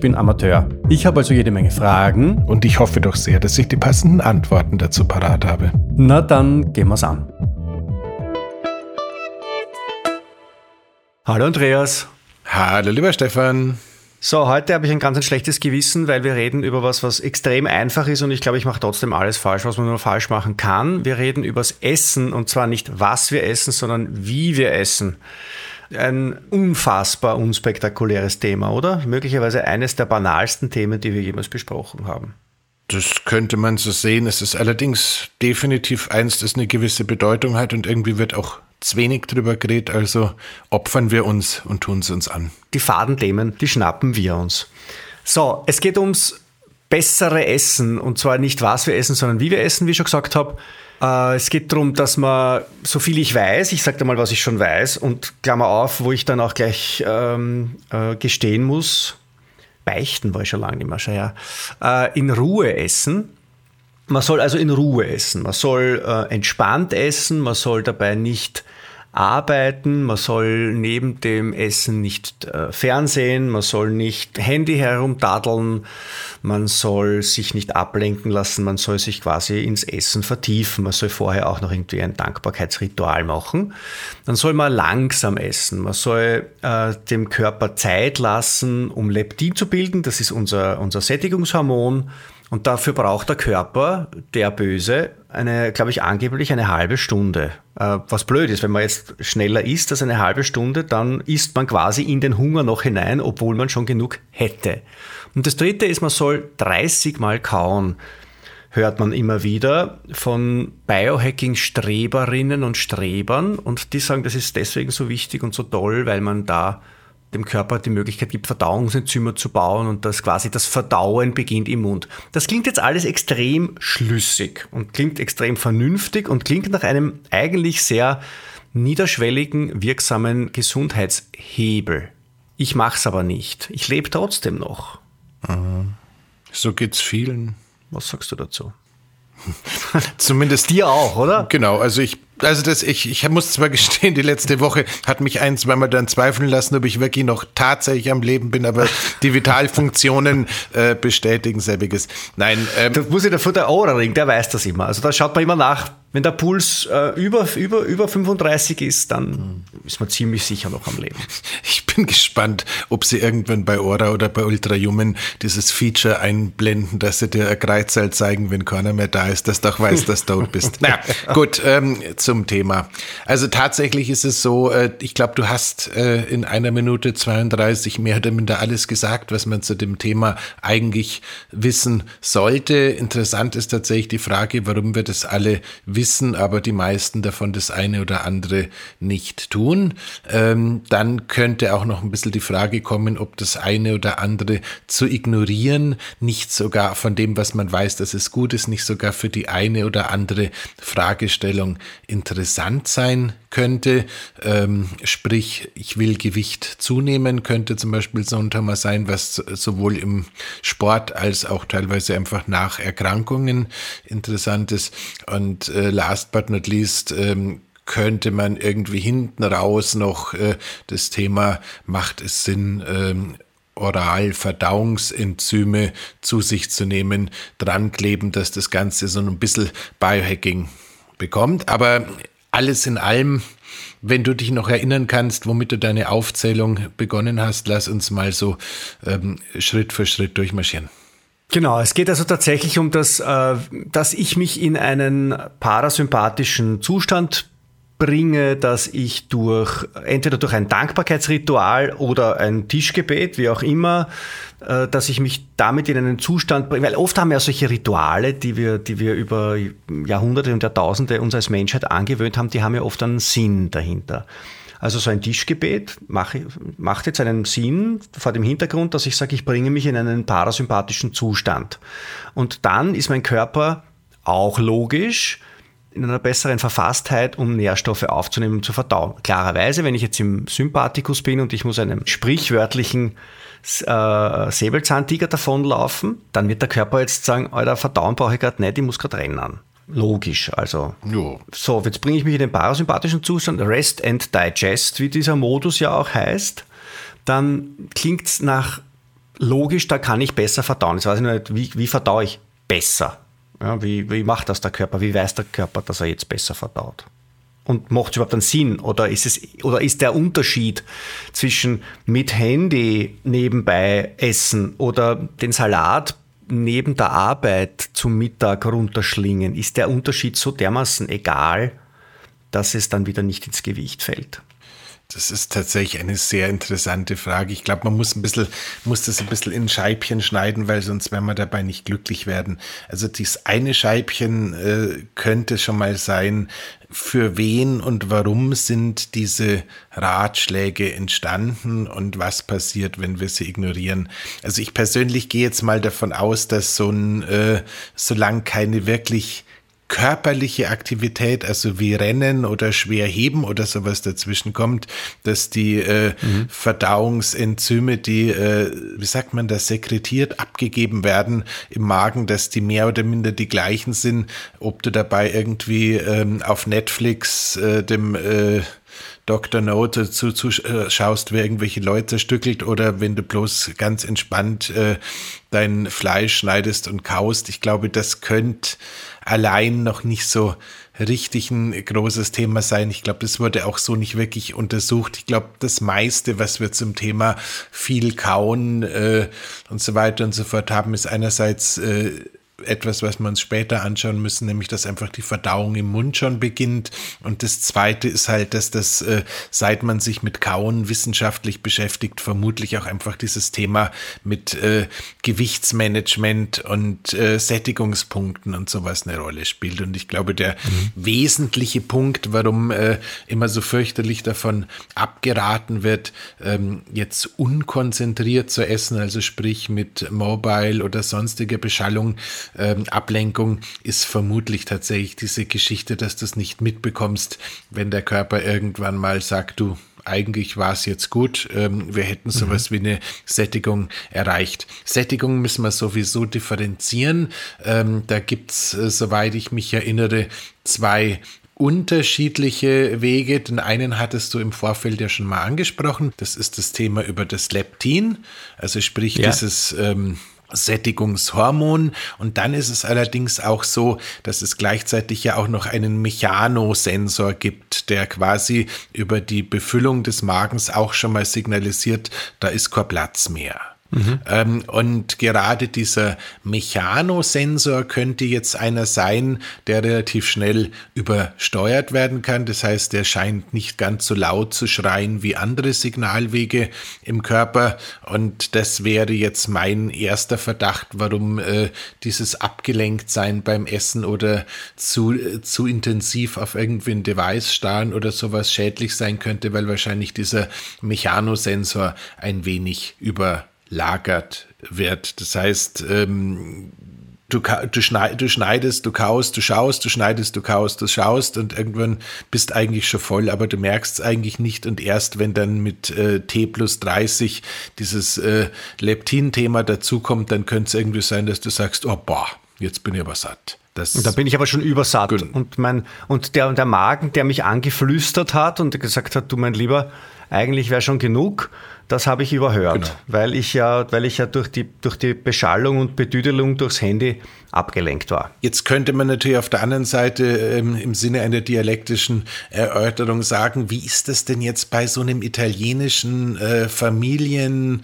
bin Amateur. Ich habe also jede Menge Fragen. Und ich hoffe doch sehr, dass ich die passenden Antworten dazu parat habe. Na dann gehen wir's an. Hallo Andreas. Hallo lieber Stefan. So, heute habe ich ein ganz ein schlechtes Gewissen, weil wir reden über was, was extrem einfach ist und ich glaube, ich mache trotzdem alles falsch, was man nur falsch machen kann. Wir reden übers Essen und zwar nicht, was wir essen, sondern wie wir essen ein unfassbar unspektakuläres Thema, oder? Möglicherweise eines der banalsten Themen, die wir jemals besprochen haben. Das könnte man so sehen. Es ist allerdings definitiv eins, das eine gewisse Bedeutung hat und irgendwie wird auch zu wenig drüber geredet, also opfern wir uns und tun es uns an. Die Fadenthemen, die schnappen wir uns. So, es geht ums bessere Essen und zwar nicht was wir essen, sondern wie wir essen, wie ich schon gesagt habe. Äh, es geht darum, dass man, so viel ich weiß, ich sage dir mal, was ich schon weiß und Klammer auf, wo ich dann auch gleich ähm, äh, gestehen muss, beichten war ich schon lange nicht mehr, schon, ja, äh, in Ruhe essen. Man soll also in Ruhe essen, man soll äh, entspannt essen, man soll dabei nicht arbeiten, man soll neben dem Essen nicht äh, Fernsehen, man soll nicht Handy herumdadeln, man soll sich nicht ablenken lassen, man soll sich quasi ins Essen vertiefen, man soll vorher auch noch irgendwie ein Dankbarkeitsritual machen. Dann soll man langsam essen, man soll äh, dem Körper Zeit lassen, um Leptin zu bilden, das ist unser, unser Sättigungshormon. Und dafür braucht der Körper, der Böse, eine, glaube ich, angeblich eine halbe Stunde. Äh, was blöd ist, wenn man jetzt schneller isst als eine halbe Stunde, dann isst man quasi in den Hunger noch hinein, obwohl man schon genug hätte. Und das dritte ist, man soll 30 Mal kauen. Hört man immer wieder von Biohacking-Streberinnen und Strebern und die sagen, das ist deswegen so wichtig und so toll, weil man da dem Körper die Möglichkeit gibt, Verdauungsenzyme zu bauen und dass quasi das Verdauen beginnt im Mund. Das klingt jetzt alles extrem schlüssig und klingt extrem vernünftig und klingt nach einem eigentlich sehr niederschwelligen, wirksamen Gesundheitshebel. Ich mache es aber nicht. Ich lebe trotzdem noch. So geht's vielen. Was sagst du dazu? Zumindest dir auch, oder? Genau, also ich also das, ich, ich muss zwar gestehen, die letzte Woche hat mich ein, zweimal dann zweifeln lassen, ob ich wirklich noch tatsächlich am Leben bin, aber die Vitalfunktionen äh, bestätigen selbiges. Nein. Ähm, das muss ich der der Ohrring, der weiß das immer. Also da schaut man immer nach, wenn der Puls äh, über, über, über 35 ist, dann ist man ziemlich sicher noch am Leben. Ich bin gespannt, ob sie irgendwann bei Ora oder bei Ultrahuman dieses Feature einblenden, dass sie dir ein Kreuzzahl zeigen, wenn keiner mehr da ist, dass du auch weißt, dass du tot bist. naja, gut, ähm, zum Thema. Also tatsächlich ist es so, äh, ich glaube, du hast äh, in einer Minute 32 mehr oder minder alles gesagt, was man zu dem Thema eigentlich wissen sollte. Interessant ist tatsächlich die Frage, warum wir das alle wissen wissen, aber die meisten davon das eine oder andere nicht tun. Ähm, dann könnte auch noch ein bisschen die Frage kommen, ob das eine oder andere zu ignorieren, nicht sogar von dem, was man weiß, dass es gut ist, nicht sogar für die eine oder andere Fragestellung interessant sein könnte. Ähm, sprich, ich will Gewicht zunehmen, könnte zum Beispiel so ein Thema sein, was sowohl im Sport als auch teilweise einfach nach Erkrankungen interessant ist. Und äh, last but not least, ähm, könnte man irgendwie hinten raus noch äh, das Thema, macht es Sinn, ähm, oral Verdauungsenzyme zu sich zu nehmen, dran kleben, dass das Ganze so ein bisschen Biohacking bekommt. Aber alles in allem, wenn du dich noch erinnern kannst, womit du deine Aufzählung begonnen hast, lass uns mal so ähm, Schritt für Schritt durchmarschieren. Genau, es geht also tatsächlich um das, äh, dass ich mich in einen parasympathischen Zustand bringe, dass ich durch entweder durch ein Dankbarkeitsritual oder ein Tischgebet, wie auch immer, äh, dass ich mich damit in einen Zustand bringe, weil oft haben wir solche Rituale, die wir, die wir über Jahrhunderte und Jahrtausende uns als Menschheit angewöhnt haben, die haben ja oft einen Sinn dahinter. Also so ein Tischgebet macht, macht jetzt einen Sinn vor dem Hintergrund, dass ich sage, ich bringe mich in einen parasympathischen Zustand. Und dann ist mein Körper auch logisch in einer besseren Verfasstheit, um Nährstoffe aufzunehmen und zu verdauen. Klarerweise, wenn ich jetzt im Sympathikus bin und ich muss einem sprichwörtlichen äh, Säbelzahntiger davonlaufen, dann wird der Körper jetzt sagen, Alter, verdauen brauche ich gerade nicht, ich muss gerade rennen. Logisch, also. Jo. So, jetzt bringe ich mich in den parasympathischen Zustand, Rest and Digest, wie dieser Modus ja auch heißt. Dann klingt es nach logisch, da kann ich besser verdauen. Jetzt weiß ich nicht, wie, wie verdaue ich besser? Ja, wie, wie macht das der Körper? Wie weiß der Körper, dass er jetzt besser verdaut? Und macht es überhaupt einen Sinn? Oder ist, es, oder ist der Unterschied zwischen mit Handy nebenbei essen oder den Salat neben der Arbeit zum Mittag runterschlingen, ist der Unterschied so dermaßen egal, dass es dann wieder nicht ins Gewicht fällt? Das ist tatsächlich eine sehr interessante Frage. Ich glaube, man muss ein bisschen, muss das ein bisschen in Scheibchen schneiden, weil sonst werden wir dabei nicht glücklich werden. Also dieses eine Scheibchen äh, könnte schon mal sein, für wen und warum sind diese Ratschläge entstanden und was passiert, wenn wir sie ignorieren. Also ich persönlich gehe jetzt mal davon aus, dass so ein, äh, solange keine wirklich körperliche Aktivität, also wie Rennen oder schwer heben oder sowas dazwischen kommt, dass die äh, mhm. Verdauungsenzyme, die, äh, wie sagt man das, sekretiert, abgegeben werden im Magen, dass die mehr oder minder die gleichen sind, ob du dabei irgendwie ähm, auf Netflix äh, dem äh, Dr. Note zuschaust, äh, wer irgendwelche Leute stückelt oder wenn du bloß ganz entspannt äh, dein Fleisch schneidest und kaust. Ich glaube, das könnte allein noch nicht so richtig ein großes Thema sein. Ich glaube, das wurde auch so nicht wirklich untersucht. Ich glaube, das meiste, was wir zum Thema viel kauen äh, und so weiter und so fort haben, ist einerseits äh, etwas, was wir uns später anschauen müssen, nämlich dass einfach die Verdauung im Mund schon beginnt. Und das Zweite ist halt, dass das, äh, seit man sich mit Kauen wissenschaftlich beschäftigt, vermutlich auch einfach dieses Thema mit äh, Gewichtsmanagement und äh, Sättigungspunkten und sowas eine Rolle spielt. Und ich glaube, der mhm. wesentliche Punkt, warum immer so fürchterlich davon abgeraten wird, ähm, jetzt unkonzentriert zu essen, also sprich mit Mobile oder sonstiger Beschallung, ähm, Ablenkung ist vermutlich tatsächlich diese Geschichte, dass du es nicht mitbekommst, wenn der Körper irgendwann mal sagt, du, eigentlich war es jetzt gut, ähm, wir hätten sowas mhm. wie eine Sättigung erreicht. Sättigung müssen wir sowieso differenzieren. Ähm, da gibt es, äh, soweit ich mich erinnere, zwei unterschiedliche Wege. Den einen hattest du im Vorfeld ja schon mal angesprochen. Das ist das Thema über das Leptin, also sprich ja. dieses ähm, Sättigungshormon. Und dann ist es allerdings auch so, dass es gleichzeitig ja auch noch einen Mechanosensor gibt, der quasi über die Befüllung des Magens auch schon mal signalisiert, da ist kein Platz mehr. Mhm. Und gerade dieser Mechanosensor könnte jetzt einer sein, der relativ schnell übersteuert werden kann. Das heißt, der scheint nicht ganz so laut zu schreien wie andere Signalwege im Körper. Und das wäre jetzt mein erster Verdacht, warum äh, dieses Abgelenktsein beim Essen oder zu, äh, zu intensiv auf irgendwie ein Device starren oder sowas schädlich sein könnte, weil wahrscheinlich dieser Mechanosensor ein wenig über lagert wird. Das heißt, ähm, du, du, schneid, du schneidest, du kaust, du schaust, du schneidest, du kaust, du schaust und irgendwann bist eigentlich schon voll, aber du merkst es eigentlich nicht und erst wenn dann mit äh, T plus 30 dieses äh, Leptin-Thema dazukommt, dann könnte es irgendwie sein, dass du sagst, oh boah, jetzt bin ich aber satt. Das und da bin ich aber schon übersatt. Und, mein, und der, der Magen, der mich angeflüstert hat und gesagt hat, du mein Lieber, eigentlich wäre schon genug, das habe ich überhört, genau. weil ich ja, weil ich ja durch die, durch die Beschallung und Betüdelung durchs Handy abgelenkt war. Jetzt könnte man natürlich auf der anderen Seite ähm, im Sinne einer dialektischen Erörterung sagen, wie ist das denn jetzt bei so einem italienischen äh, Familien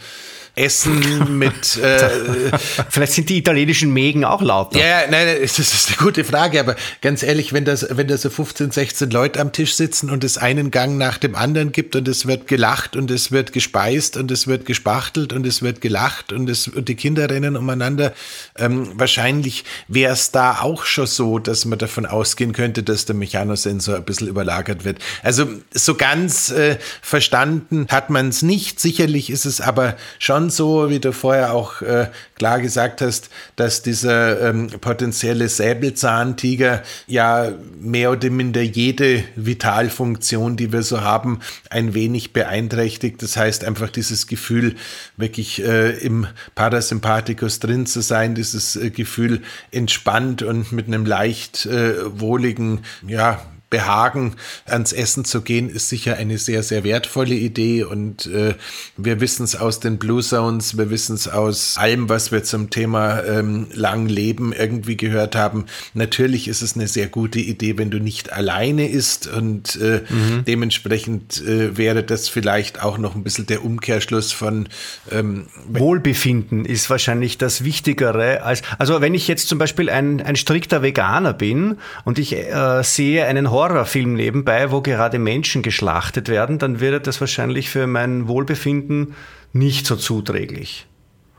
Essen mit. Äh, Vielleicht sind die italienischen Mägen auch lauter. Ja, nein, nein, das ist eine gute Frage, aber ganz ehrlich, wenn das, wenn da so 15, 16 Leute am Tisch sitzen und es einen Gang nach dem anderen gibt und es wird gelacht und es wird gespeist und es wird gespachtelt und es wird gelacht und es und die Kinder rennen umeinander, ähm, wahrscheinlich wäre es da auch schon so, dass man davon ausgehen könnte, dass der Mechanosensor ein bisschen überlagert wird. Also so ganz äh, verstanden hat man es nicht. Sicherlich ist es aber schon so, wie du vorher auch äh, klar gesagt hast, dass dieser ähm, potenzielle Säbelzahntiger ja mehr oder minder jede Vitalfunktion, die wir so haben, ein wenig beeinträchtigt. Das heißt einfach dieses Gefühl, wirklich äh, im Parasympathikus drin zu sein, dieses äh, Gefühl entspannt und mit einem leicht äh, wohligen, ja, Behagen ans Essen zu gehen, ist sicher eine sehr, sehr wertvolle Idee. Und äh, wir wissen es aus den Blue Zones, wir wissen es aus allem, was wir zum Thema ähm, lang Leben irgendwie gehört haben. Natürlich ist es eine sehr gute Idee, wenn du nicht alleine isst. Und äh, mhm. dementsprechend äh, wäre das vielleicht auch noch ein bisschen der Umkehrschluss von ähm, Wohlbefinden ist wahrscheinlich das Wichtigere als, also wenn ich jetzt zum Beispiel ein, ein strikter Veganer bin und ich äh, sehe einen Horrorfilm nebenbei, wo gerade Menschen geschlachtet werden, dann wäre das wahrscheinlich für mein Wohlbefinden nicht so zuträglich.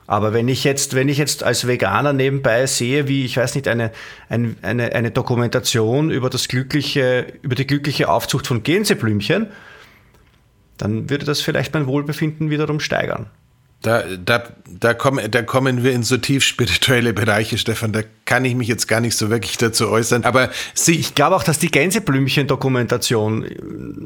Aber wenn ich jetzt, wenn ich jetzt als Veganer nebenbei sehe, wie, ich weiß nicht, eine, eine, eine, Dokumentation über das glückliche, über die glückliche Aufzucht von Gänseblümchen, dann würde das vielleicht mein Wohlbefinden wiederum steigern. Da, da, da, kommen, da kommen wir in so tief spirituelle Bereiche, Stefan. Da kann ich mich jetzt gar nicht so wirklich dazu äußern. Aber sie ich glaube auch, dass die Gänseblümchen-Dokumentation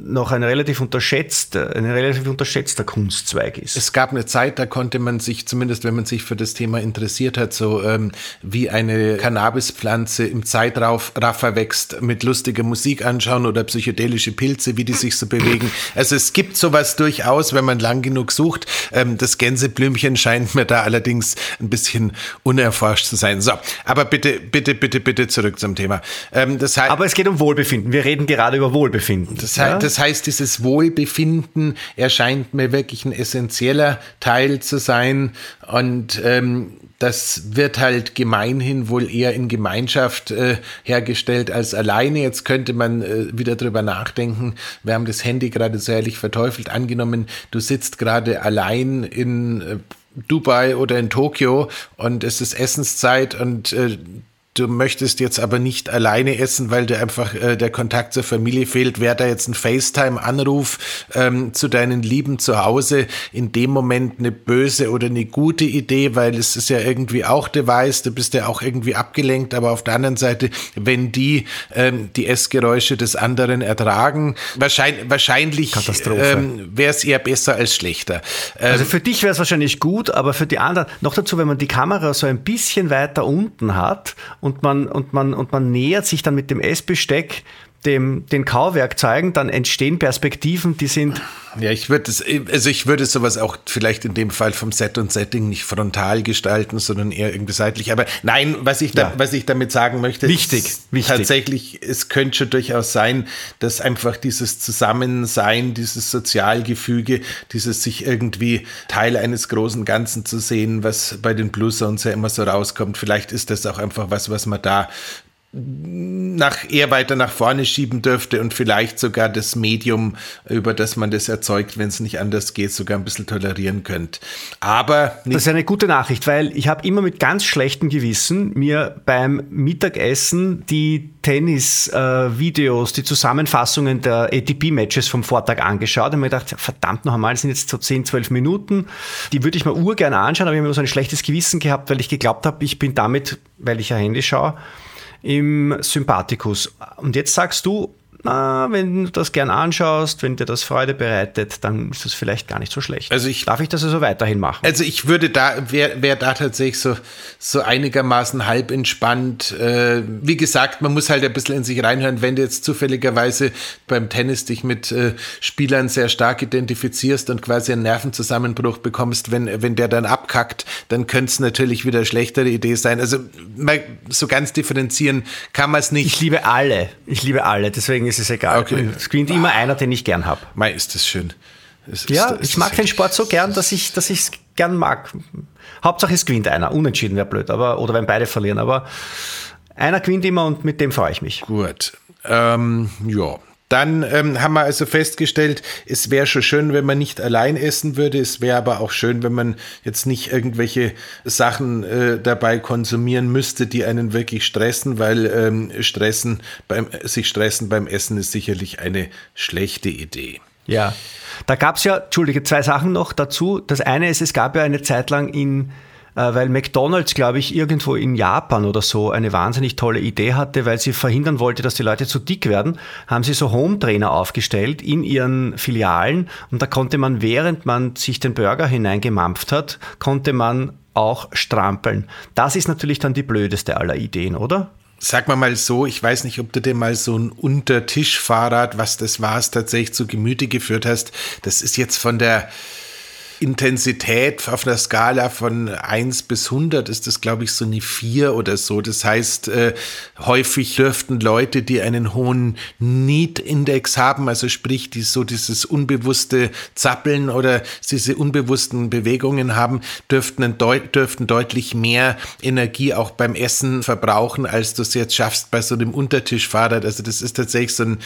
noch ein relativ unterschätzter, ein relativ unterschätzter Kunstzweig ist. Es gab eine Zeit, da konnte man sich, zumindest wenn man sich für das Thema interessiert hat, so ähm, wie eine Cannabispflanze im Zeitraffer wächst, mit lustiger Musik anschauen oder psychedelische Pilze, wie die sich so bewegen. Also es gibt sowas durchaus, wenn man lang genug sucht. Ähm, das Gänse Gänseblümchen scheint mir da allerdings ein bisschen unerforscht zu sein. So, aber bitte, bitte, bitte, bitte zurück zum Thema. Ähm, das heißt, aber es geht um Wohlbefinden. Wir reden gerade über Wohlbefinden. Das, ja? heißt, das heißt, dieses Wohlbefinden erscheint mir wirklich ein essentieller Teil zu sein. Und ähm, das wird halt gemeinhin wohl eher in Gemeinschaft äh, hergestellt als alleine. Jetzt könnte man äh, wieder drüber nachdenken. Wir haben das Handy gerade so ehrlich verteufelt. Angenommen, du sitzt gerade allein in äh, Dubai oder in Tokio und es ist Essenszeit und äh, du möchtest jetzt aber nicht alleine essen, weil dir einfach äh, der Kontakt zur Familie fehlt, wäre da jetzt ein FaceTime-Anruf ähm, zu deinen Lieben zu Hause in dem Moment eine böse oder eine gute Idee, weil es ist ja irgendwie auch Device, du bist ja auch irgendwie abgelenkt, aber auf der anderen Seite, wenn die ähm, die Essgeräusche des anderen ertragen, wahrscheinlich, wahrscheinlich ähm, wäre es eher besser als schlechter. Ähm, also für dich wäre es wahrscheinlich gut, aber für die anderen, noch dazu, wenn man die Kamera so ein bisschen weiter unten hat und man, und man, und man nähert sich dann mit dem Essbesteck dem, den Kauwerkzeugen, dann entstehen Perspektiven, die sind. Ja, ich würde es, also ich würde sowas auch vielleicht in dem Fall vom Set und Setting nicht frontal gestalten, sondern eher irgendwie seitlich. Aber nein, was ich, da, ja. was ich damit sagen möchte, wichtig, ist wichtig. tatsächlich, es könnte schon durchaus sein, dass einfach dieses Zusammensein, dieses Sozialgefüge, dieses sich irgendwie Teil eines großen Ganzen zu sehen, was bei den Blues Zones ja immer so rauskommt, vielleicht ist das auch einfach was, was man da nach eher weiter nach vorne schieben dürfte und vielleicht sogar das Medium, über das man das erzeugt, wenn es nicht anders geht, sogar ein bisschen tolerieren könnt. Aber das ist eine gute Nachricht, weil ich habe immer mit ganz schlechtem Gewissen mir beim Mittagessen die Tennis-Videos, äh, die Zusammenfassungen der ATP-Matches vom Vortag angeschaut und mir gedacht, verdammt noch einmal, sind jetzt so 10, 12 Minuten, die würde ich mir urgern anschauen, aber ich habe immer so ein schlechtes Gewissen gehabt, weil ich geglaubt habe, ich bin damit, weil ich ja Handy schaue, im Sympathikus. Und jetzt sagst du, na, wenn du das gern anschaust, wenn dir das Freude bereitet, dann ist das vielleicht gar nicht so schlecht. Also ich, Darf ich das also weiterhin machen? Also ich würde da, wäre wär da tatsächlich so, so einigermaßen halb entspannt. Äh, wie gesagt, man muss halt ein bisschen in sich reinhören, wenn du jetzt zufälligerweise beim Tennis dich mit äh, Spielern sehr stark identifizierst und quasi einen Nervenzusammenbruch bekommst, wenn, wenn der dann abkackt, dann könnte es natürlich wieder eine schlechtere Idee sein. Also so ganz differenzieren kann man es nicht. Ich liebe alle. Ich liebe alle. Deswegen ist es egal. Okay. Es gewinnt immer einer, den ich gern habe. Mei, ist das schön. Ist, ja, ist, ich mag den Sport so gern, dass ich ich gern mag. Hauptsache es gewinnt einer. Unentschieden wäre blöd, aber, oder wenn beide verlieren. Aber einer gewinnt immer und mit dem freue ich mich. Gut. Ähm, ja, dann ähm, haben wir also festgestellt, es wäre schon schön, wenn man nicht allein essen würde. Es wäre aber auch schön, wenn man jetzt nicht irgendwelche Sachen äh, dabei konsumieren müsste, die einen wirklich stressen, weil ähm, stressen beim, sich stressen beim Essen ist sicherlich eine schlechte Idee. Ja, da gab es ja, Entschuldige, zwei Sachen noch dazu. Das eine ist, es gab ja eine Zeit lang in weil McDonald's, glaube ich, irgendwo in Japan oder so eine wahnsinnig tolle Idee hatte, weil sie verhindern wollte, dass die Leute zu dick werden, haben sie so Home-Trainer aufgestellt in ihren Filialen und da konnte man, während man sich den Burger hineingemampft hat, konnte man auch strampeln. Das ist natürlich dann die blödeste aller Ideen, oder? Sag mal mal so, ich weiß nicht, ob du dir mal so ein Untertischfahrrad, was das war, tatsächlich zu Gemüte geführt hast. Das ist jetzt von der, Intensität auf einer Skala von 1 bis 100 ist das, glaube ich, so eine 4 oder so. Das heißt, äh, häufig dürften Leute, die einen hohen Need-Index haben, also sprich, die so dieses unbewusste Zappeln oder diese unbewussten Bewegungen haben, dürften, deut dürften deutlich mehr Energie auch beim Essen verbrauchen, als du es jetzt schaffst bei so einem Untertischfahrrad. Also das ist tatsächlich so ein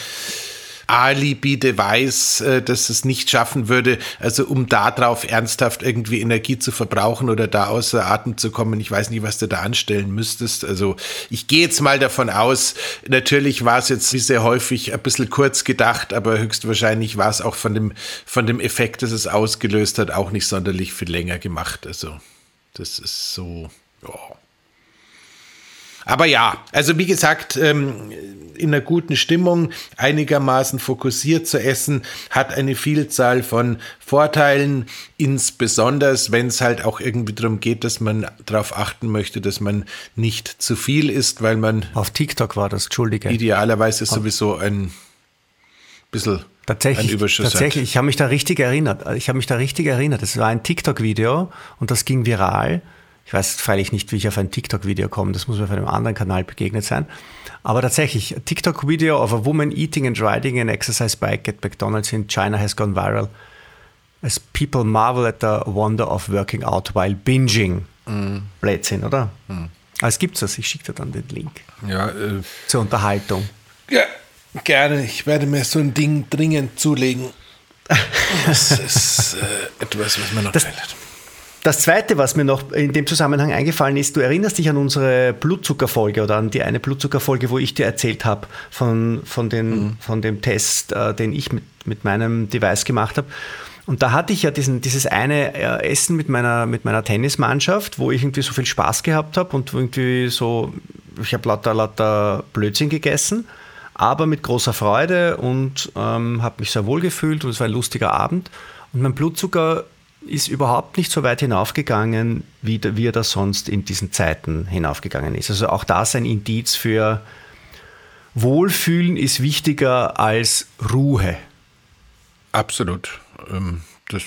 Alibi-Device, äh, dass es nicht schaffen würde, also um darauf ernsthaft irgendwie Energie zu verbrauchen oder da außer Atem zu kommen. Ich weiß nicht, was du da anstellen müsstest. Also ich gehe jetzt mal davon aus, natürlich war es jetzt wie sehr häufig ein bisschen kurz gedacht, aber höchstwahrscheinlich war es auch von dem, von dem Effekt, das es ausgelöst hat, auch nicht sonderlich viel länger gemacht. Also das ist so, ja. Aber ja, also wie gesagt, ähm, in einer guten Stimmung, einigermaßen fokussiert zu essen, hat eine Vielzahl von Vorteilen, insbesondere wenn es halt auch irgendwie darum geht, dass man darauf achten möchte, dass man nicht zu viel isst, weil man. Auf TikTok war das, Entschuldige. Idealerweise sowieso ein bisschen Tatsächlich, tatsächlich. Ich habe mich da richtig erinnert. Ich habe mich da richtig erinnert. Es war ein TikTok-Video und das ging viral. Ich weiß freilich nicht, wie ich auf ein TikTok-Video komme. Das muss mir auf einem anderen Kanal begegnet sein. Aber tatsächlich, TikTok-Video of a woman eating and riding an exercise bike at McDonald's in China has gone viral. As people marvel at the wonder of working out while binging. Mm. Blödsinn, oder? Mm. Aber es gibt es. Ich schicke dir dann den Link. Ja, äh, Zur Unterhaltung. Ja, gerne. Ich werde mir so ein Ding dringend zulegen. Das ist äh, etwas, was mir noch das, fehlt. Das Zweite, was mir noch in dem Zusammenhang eingefallen ist, du erinnerst dich an unsere Blutzuckerfolge oder an die eine Blutzuckerfolge, wo ich dir erzählt habe von, von, den, mhm. von dem Test, äh, den ich mit, mit meinem Device gemacht habe. Und da hatte ich ja diesen, dieses eine äh, Essen mit meiner, mit meiner Tennismannschaft, wo ich irgendwie so viel Spaß gehabt habe und irgendwie so, ich habe lauter, lauter Blödsinn gegessen, aber mit großer Freude und ähm, habe mich sehr wohl gefühlt und es war ein lustiger Abend. Und mein Blutzucker ist überhaupt nicht so weit hinaufgegangen, wie, wie er das sonst in diesen Zeiten hinaufgegangen ist. Also auch das ein Indiz für Wohlfühlen ist wichtiger als Ruhe. Absolut. Ähm, das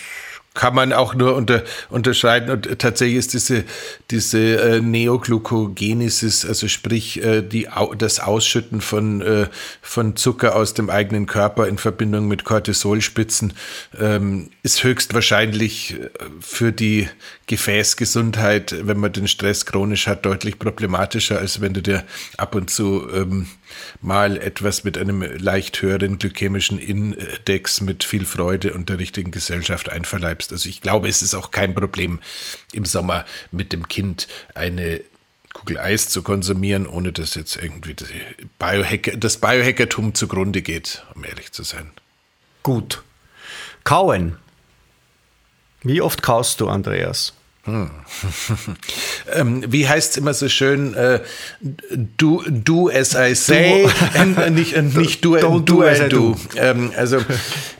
kann man auch nur unter, unterscheiden. Und tatsächlich ist diese, diese äh, Neoglucogenesis, also sprich äh, die, das Ausschütten von, äh, von Zucker aus dem eigenen Körper in Verbindung mit Cortisolspitzen, ähm, ist höchstwahrscheinlich äh, für die Gefäßgesundheit, wenn man den Stress chronisch hat, deutlich problematischer, als wenn du dir ab und zu ähm, mal etwas mit einem leicht höheren glykämischen Index mit viel Freude und der richtigen Gesellschaft einverleibst. Also ich glaube, es ist auch kein Problem im Sommer mit dem Kind eine Kugel Eis zu konsumieren, ohne dass jetzt irgendwie das, Biohacker, das Biohackertum zugrunde geht, um ehrlich zu sein. Gut. Kauen. Wie oft kaust du, Andreas? Hm. ähm, wie heißt es immer so schön? Äh, do, do as I say, and, äh, nicht, and nicht do, do, do as I do. Ähm, also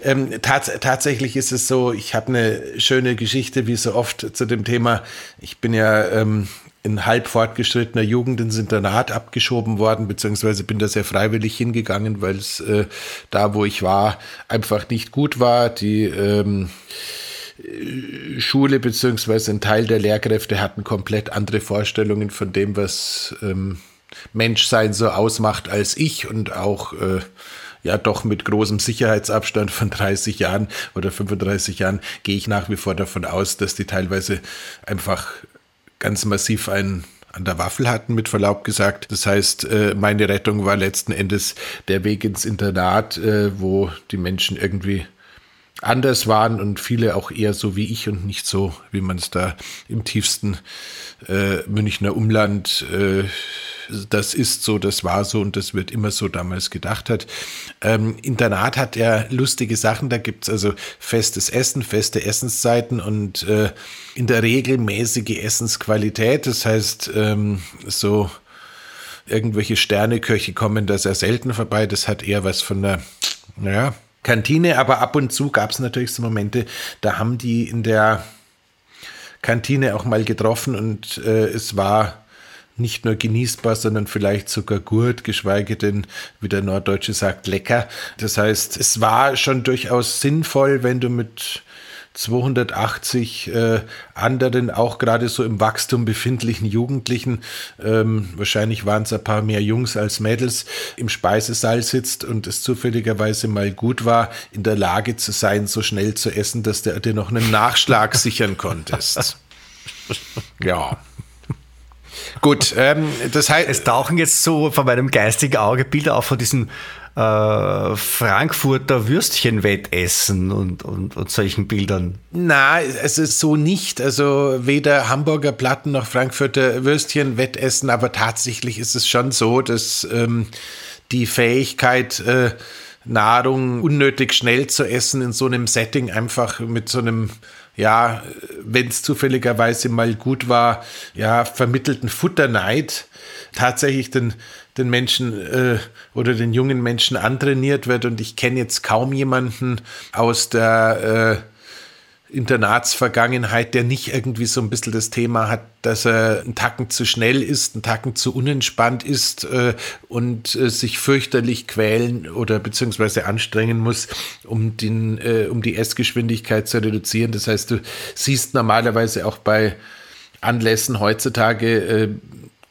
ähm, tats tatsächlich ist es so, ich habe eine schöne Geschichte, wie so oft zu dem Thema. Ich bin ja ähm, in halb fortgeschrittener Jugend ins Internat abgeschoben worden, beziehungsweise bin da sehr freiwillig hingegangen, weil es äh, da, wo ich war, einfach nicht gut war. Die ähm, Schule beziehungsweise ein Teil der Lehrkräfte hatten komplett andere Vorstellungen von dem, was ähm, Menschsein so ausmacht als ich und auch äh, ja doch mit großem Sicherheitsabstand von 30 Jahren oder 35 Jahren gehe ich nach wie vor davon aus, dass die teilweise einfach ganz massiv einen an der Waffel hatten, mit Verlaub gesagt. Das heißt, äh, meine Rettung war letzten Endes der Weg ins Internat, äh, wo die Menschen irgendwie anders waren und viele auch eher so wie ich und nicht so, wie man es da im tiefsten äh, Münchner Umland äh, das ist so, das war so und das wird immer so damals gedacht hat. Ähm, Internat hat ja lustige Sachen, da gibt's also festes Essen, feste Essenszeiten und äh, in der Regel mäßige Essensqualität. Das heißt, ähm, so irgendwelche Sterneköche kommen da sehr selten vorbei. Das hat eher was von der, naja, Kantine, aber ab und zu gab es natürlich so Momente, da haben die in der Kantine auch mal getroffen und äh, es war nicht nur genießbar, sondern vielleicht sogar gut, geschweige denn, wie der Norddeutsche sagt, lecker. Das heißt, es war schon durchaus sinnvoll, wenn du mit 280 äh, anderen, auch gerade so im Wachstum befindlichen Jugendlichen, ähm, wahrscheinlich waren es ein paar mehr Jungs als Mädels, im Speisesaal sitzt und es zufälligerweise mal gut war, in der Lage zu sein, so schnell zu essen, dass du dir noch einen Nachschlag sichern konntest. Ja. Gut, ähm, das heißt. Es tauchen jetzt so von meinem geistigen Auge Bilder auf von diesem äh, Frankfurter Würstchenwettessen und, und, und solchen Bildern. Na, es ist so nicht. Also weder Hamburger Platten noch Frankfurter Würstchenwettessen, aber tatsächlich ist es schon so, dass ähm, die Fähigkeit, äh, Nahrung unnötig schnell zu essen in so einem Setting einfach mit so einem ja, wenn es zufälligerweise mal gut war, ja, vermittelten Futterneid tatsächlich den, den Menschen äh, oder den jungen Menschen antrainiert wird. Und ich kenne jetzt kaum jemanden aus der äh, Internatsvergangenheit, der nicht irgendwie so ein bisschen das Thema hat, dass er einen Tacken zu schnell ist, einen Tacken zu unentspannt ist äh, und äh, sich fürchterlich quälen oder beziehungsweise anstrengen muss, um, den, äh, um die Essgeschwindigkeit zu reduzieren. Das heißt, du siehst normalerweise auch bei Anlässen heutzutage äh,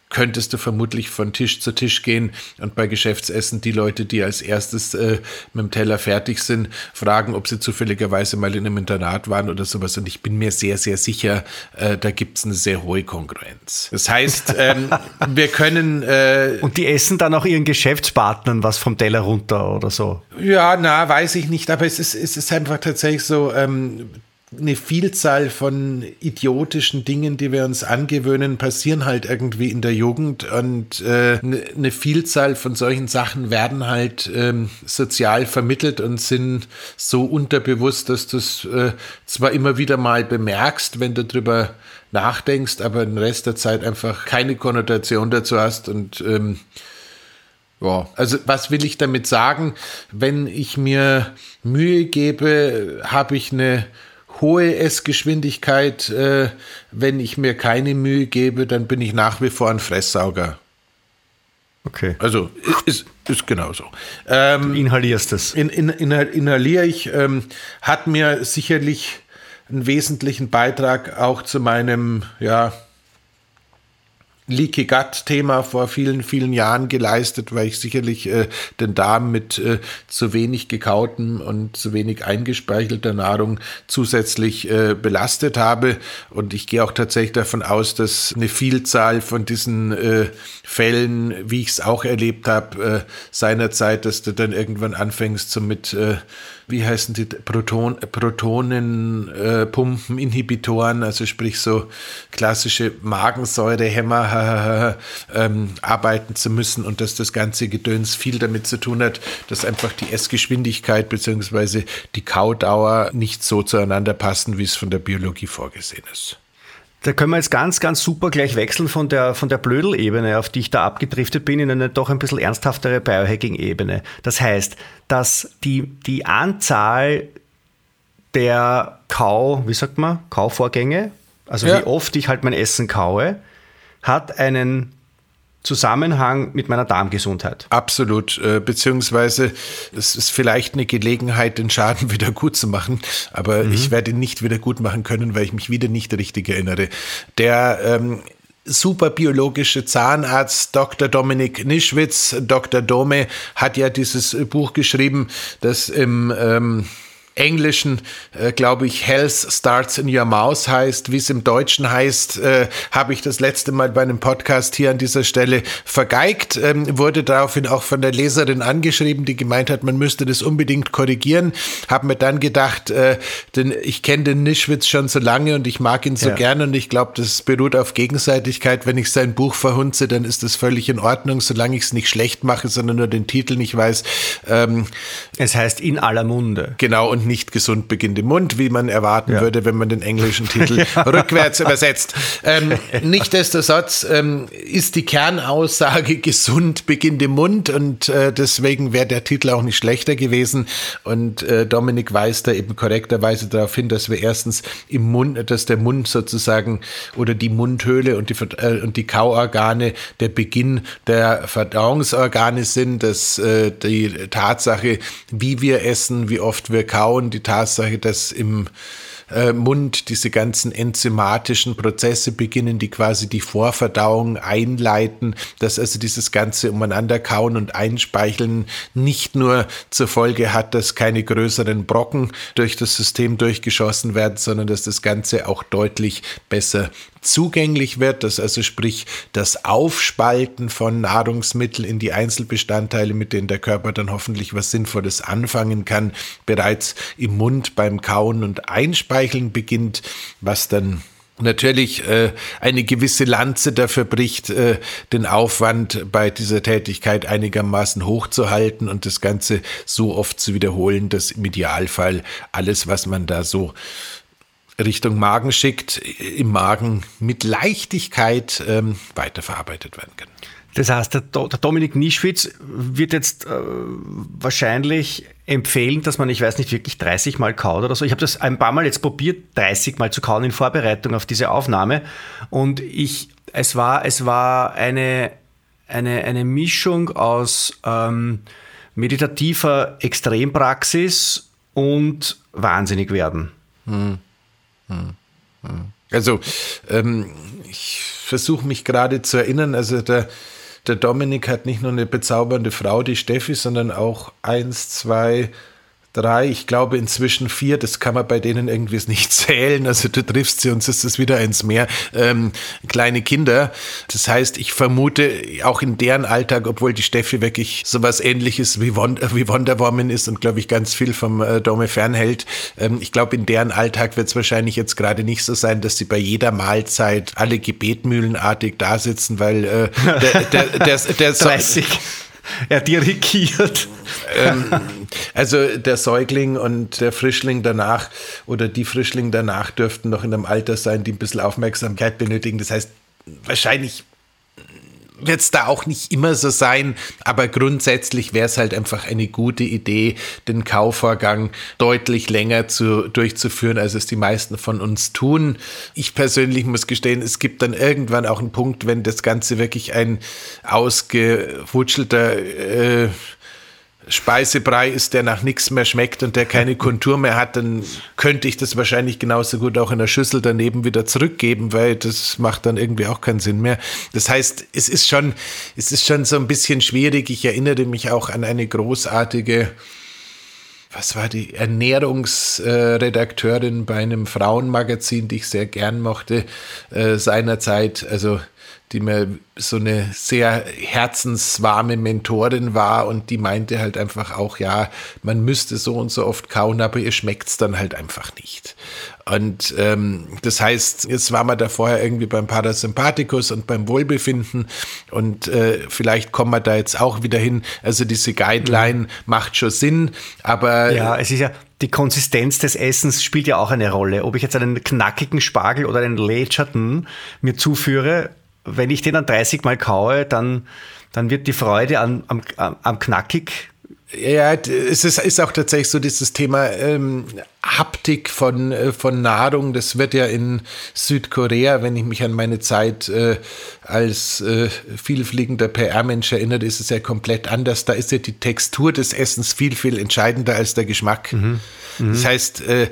könntest du vermutlich von Tisch zu Tisch gehen und bei Geschäftsessen die Leute, die als erstes äh, mit dem Teller fertig sind, fragen, ob sie zufälligerweise mal in einem Internat waren oder sowas. Und ich bin mir sehr, sehr sicher, äh, da gibt es eine sehr hohe Konkurrenz. Das heißt, ähm, wir können. Äh, und die essen dann auch ihren Geschäftspartnern was vom Teller runter oder so? Ja, na, weiß ich nicht. Aber es ist, es ist einfach tatsächlich so, ähm, eine Vielzahl von idiotischen Dingen, die wir uns angewöhnen, passieren halt irgendwie in der Jugend und äh, ne, eine Vielzahl von solchen Sachen werden halt ähm, sozial vermittelt und sind so unterbewusst, dass du es äh, zwar immer wieder mal bemerkst, wenn du drüber nachdenkst, aber den Rest der Zeit einfach keine Konnotation dazu hast und ähm, ja, also was will ich damit sagen? Wenn ich mir Mühe gebe, habe ich eine hohe Essgeschwindigkeit, äh, wenn ich mir keine Mühe gebe, dann bin ich nach wie vor ein Fresssauger. Okay. Also ist, ist genauso. Ähm, du inhalierst es. In, in, in, inhaliere ich, ähm, hat mir sicherlich einen wesentlichen Beitrag auch zu meinem, ja, Leaky Gut Thema vor vielen, vielen Jahren geleistet, weil ich sicherlich äh, den Darm mit äh, zu wenig gekauten und zu wenig eingespeichelter Nahrung zusätzlich äh, belastet habe. Und ich gehe auch tatsächlich davon aus, dass eine Vielzahl von diesen äh, Fällen, wie ich es auch erlebt habe, äh, seinerzeit, dass du dann irgendwann anfängst, so mit äh, wie heißen die, Proton, Protonenpumpeninhibitoren, äh, also sprich so klassische Magensäurehämmer ähm, arbeiten zu müssen und dass das ganze Gedöns viel damit zu tun hat, dass einfach die Essgeschwindigkeit bzw. die Kaudauer nicht so zueinander passen, wie es von der Biologie vorgesehen ist. Da können wir jetzt ganz, ganz super gleich wechseln von der, von der Blödel-Ebene, auf die ich da abgedriftet bin, in eine doch ein bisschen ernsthaftere Biohacking-Ebene. Das heißt, dass die, die Anzahl der Kau, wie sagt man, Kauvorgänge, also ja. wie oft ich halt mein Essen kaue, hat einen Zusammenhang mit meiner Darmgesundheit. Absolut, äh, beziehungsweise es ist vielleicht eine Gelegenheit, den Schaden wieder gut zu machen, aber mhm. ich werde ihn nicht wieder gut machen können, weil ich mich wieder nicht richtig erinnere. Der ähm, superbiologische Zahnarzt Dr. Dominik Nischwitz, Dr. Dome, hat ja dieses Buch geschrieben, das im ähm, Englischen, äh, glaube ich, Health Starts in Your Mouth heißt. Wie es im Deutschen heißt, äh, habe ich das letzte Mal bei einem Podcast hier an dieser Stelle vergeigt. Ähm, wurde daraufhin auch von der Leserin angeschrieben, die gemeint hat, man müsste das unbedingt korrigieren. Habe mir dann gedacht, äh, denn ich kenne den Nischwitz schon so lange und ich mag ihn so ja. gerne und ich glaube, das beruht auf Gegenseitigkeit. Wenn ich sein Buch verhunze, dann ist das völlig in Ordnung, solange ich es nicht schlecht mache, sondern nur den Titel nicht weiß. Ähm, es heißt in aller Munde. Genau, und nicht gesund beginnt im Mund, wie man erwarten ja. würde, wenn man den englischen Titel rückwärts übersetzt. Ähm, Nichtsdestotrotz ähm, ist die Kernaussage gesund beginnt im Mund und äh, deswegen wäre der Titel auch nicht schlechter gewesen. Und äh, Dominik weist da eben korrekterweise darauf hin, dass wir erstens im Mund, dass der Mund sozusagen oder die Mundhöhle und die, äh, und die Kauorgane der Beginn der Verdauungsorgane sind, dass äh, die Tatsache, wie wir essen, wie oft wir kauen, Vertrauen, die Tatsache, dass im äh, Mund diese ganzen enzymatischen Prozesse beginnen, die quasi die Vorverdauung einleiten, dass also dieses ganze Umeinanderkauen und Einspeicheln nicht nur zur Folge hat, dass keine größeren Brocken durch das System durchgeschossen werden, sondern dass das Ganze auch deutlich besser zugänglich wird, dass also sprich das Aufspalten von Nahrungsmitteln in die Einzelbestandteile, mit denen der Körper dann hoffentlich was Sinnvolles anfangen kann, bereits im Mund beim Kauen und Einspeicheln beginnt, was dann natürlich äh, eine gewisse Lanze dafür bricht, äh, den Aufwand bei dieser Tätigkeit einigermaßen hochzuhalten und das Ganze so oft zu wiederholen, dass im Idealfall alles, was man da so Richtung Magen schickt, im Magen mit Leichtigkeit ähm, weiterverarbeitet werden kann. Das heißt, der, der Dominik Nischwitz wird jetzt äh, wahrscheinlich empfehlen, dass man, ich weiß nicht, wirklich 30 Mal kaut oder so. Ich habe das ein paar Mal jetzt probiert, 30 Mal zu kauen in Vorbereitung auf diese Aufnahme. Und ich, es war, es war eine, eine, eine Mischung aus ähm, meditativer Extrempraxis und wahnsinnig werden. Hm. Hm. Also, ähm, ich versuche mich gerade zu erinnern, also der der Dominik hat nicht nur eine bezaubernde Frau, die Steffi, sondern auch eins, zwei, drei, ich glaube inzwischen vier, das kann man bei denen irgendwie nicht zählen, also du triffst sie und es ist wieder eins mehr, ähm, kleine Kinder. Das heißt, ich vermute auch in deren Alltag, obwohl die Steffi wirklich sowas ähnliches wie, Wonder, wie Wonder Woman ist und glaube ich ganz viel vom äh, Dome fernhält, ähm, ich glaube in deren Alltag wird es wahrscheinlich jetzt gerade nicht so sein, dass sie bei jeder Mahlzeit alle gebetmühlenartig da sitzen, weil äh, der, der, der, der, der 30 er dirigiert. Ähm, also der Säugling und der Frischling danach oder die Frischling danach dürften noch in einem Alter sein, die ein bisschen Aufmerksamkeit benötigen. Das heißt, wahrscheinlich wird es da auch nicht immer so sein, aber grundsätzlich wäre es halt einfach eine gute Idee, den Kaufvorgang deutlich länger zu, durchzuführen, als es die meisten von uns tun. Ich persönlich muss gestehen, es gibt dann irgendwann auch einen Punkt, wenn das Ganze wirklich ein ausgewutschelter äh, Speisebrei ist, der nach nichts mehr schmeckt und der keine Kontur mehr hat, dann könnte ich das wahrscheinlich genauso gut auch in der Schüssel daneben wieder zurückgeben, weil das macht dann irgendwie auch keinen Sinn mehr. Das heißt, es ist schon, es ist schon so ein bisschen schwierig. Ich erinnere mich auch an eine großartige was war die Ernährungsredakteurin bei einem Frauenmagazin, die ich sehr gern mochte äh, seinerzeit. Also die mir so eine sehr herzenswarme Mentorin war und die meinte halt einfach auch, ja, man müsste so und so oft kauen, aber ihr schmeckt's dann halt einfach nicht. Und ähm, das heißt, jetzt war man da vorher irgendwie beim Parasympathikus und beim Wohlbefinden und äh, vielleicht kommen wir da jetzt auch wieder hin. Also diese Guideline mhm. macht schon Sinn, aber ja, es ist ja die Konsistenz des Essens spielt ja auch eine Rolle. Ob ich jetzt einen knackigen Spargel oder einen lätscherten mir zuführe, wenn ich den dann 30 Mal kaue, dann, dann wird die Freude am, am, am knackig ja, es ist, ist auch tatsächlich so dieses Thema ähm, Haptik von, äh, von Nahrung. Das wird ja in Südkorea, wenn ich mich an meine Zeit äh, als äh, vielfliegender PR-Mensch erinnere, ist es ja komplett anders. Da ist ja die Textur des Essens viel, viel entscheidender als der Geschmack. Mhm. Mhm. Das heißt, äh,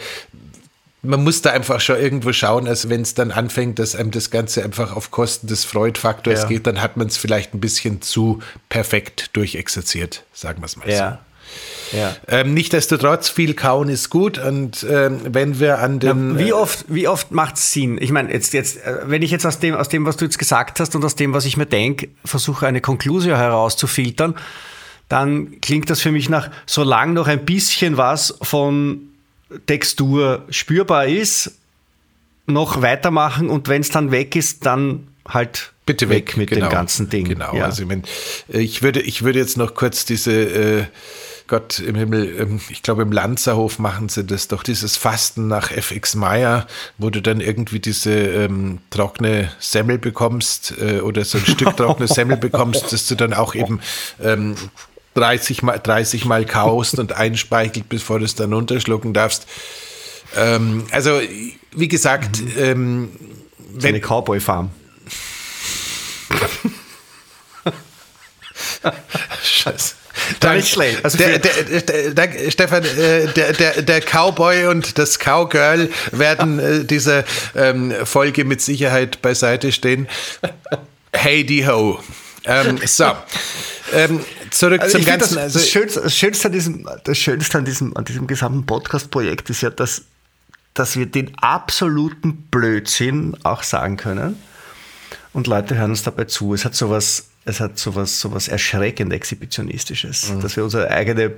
man muss da einfach schon irgendwo schauen, als wenn es dann anfängt, dass einem das Ganze einfach auf Kosten des Freudfaktors ja. geht, dann hat man es vielleicht ein bisschen zu perfekt durchexerziert, sagen wir es mal ja. so. Ja. Ähm, Nichtsdestotrotz, viel kauen ist gut. Und ähm, wenn wir an den. Ja, wie oft, wie oft macht es Sinn? Ich meine, jetzt, jetzt, äh, wenn ich jetzt aus dem, aus dem, was du jetzt gesagt hast und aus dem, was ich mir denke, versuche, eine Konklusion herauszufiltern, dann klingt das für mich nach, solange noch ein bisschen was von Textur spürbar ist, noch weitermachen und wenn es dann weg ist, dann halt bitte weg, weg mit genau, dem ganzen Ding. Genau, ja. also ich, mein, ich, würde, ich würde jetzt noch kurz diese äh, Gott im Himmel, ähm, ich glaube im Lanzerhof machen sie das doch, dieses Fasten nach FX Meyer, wo du dann irgendwie diese ähm, trockene Semmel bekommst äh, oder so ein Stück trockene Semmel bekommst, dass du dann auch eben ähm, 30 mal, 30 mal kaust und einspeichelt, bevor du es dann runterschlucken darfst. Ähm, also, wie gesagt, mhm. ähm, wenn, eine Cowboy-Farm. Scheiße. Dank, nicht schlecht. Also der, der, der, der, Stefan, äh, der, Cowboy und das Cowgirl werden äh, diese ähm, Folge mit Sicherheit beiseite stehen. Hey die ho. Ähm, so. Ähm, zurück also zum Ganzen. Das, also Schönste, das, Schönste, an diesem, das Schönste an diesem, an diesem gesamten Podcast-Projekt ist ja, dass, dass wir den absoluten Blödsinn auch sagen können. Und Leute hören uns dabei zu. Es hat sowas, es hat sowas, sowas erschreckend Exhibitionistisches, mhm. dass wir unsere eigene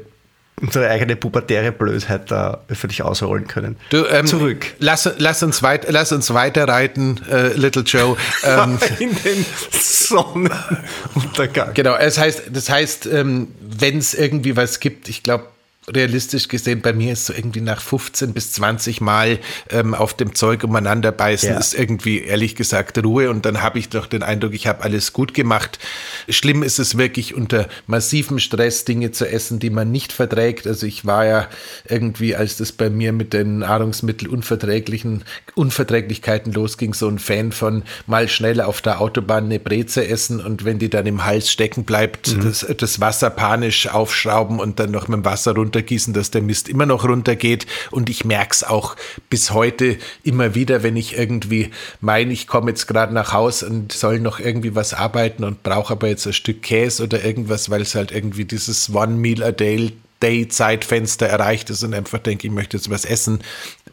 unsere eigene pubertäre Blödheit da öffentlich ausrollen können. Du, ähm, Zurück. Lass, lass, uns weit, lass uns weiter reiten, äh, Little Joe. Ähm, In den Sonnenuntergang. Genau, es heißt, das heißt, ähm, wenn es irgendwie was gibt, ich glaube, realistisch gesehen, bei mir ist so irgendwie nach 15 bis 20 Mal ähm, auf dem Zeug umeinander beißen, ja. ist irgendwie ehrlich gesagt Ruhe und dann habe ich doch den Eindruck, ich habe alles gut gemacht. Schlimm ist es wirklich unter massivem Stress Dinge zu essen, die man nicht verträgt. Also ich war ja irgendwie, als das bei mir mit den Nahrungsmittelunverträglichen Unverträglichkeiten losging, so ein Fan von mal schnell auf der Autobahn eine Breze essen und wenn die dann im Hals stecken bleibt, mhm. das, das Wasser panisch aufschrauben und dann noch mit dem Wasser runter runtergießen, dass der Mist immer noch runtergeht. Und ich merke es auch bis heute immer wieder, wenn ich irgendwie meine, ich komme jetzt gerade nach Haus und soll noch irgendwie was arbeiten und brauche aber jetzt ein Stück Käse oder irgendwas, weil es halt irgendwie dieses One Meal a Day Day-Zeitfenster erreicht ist und einfach denke, ich möchte jetzt was essen.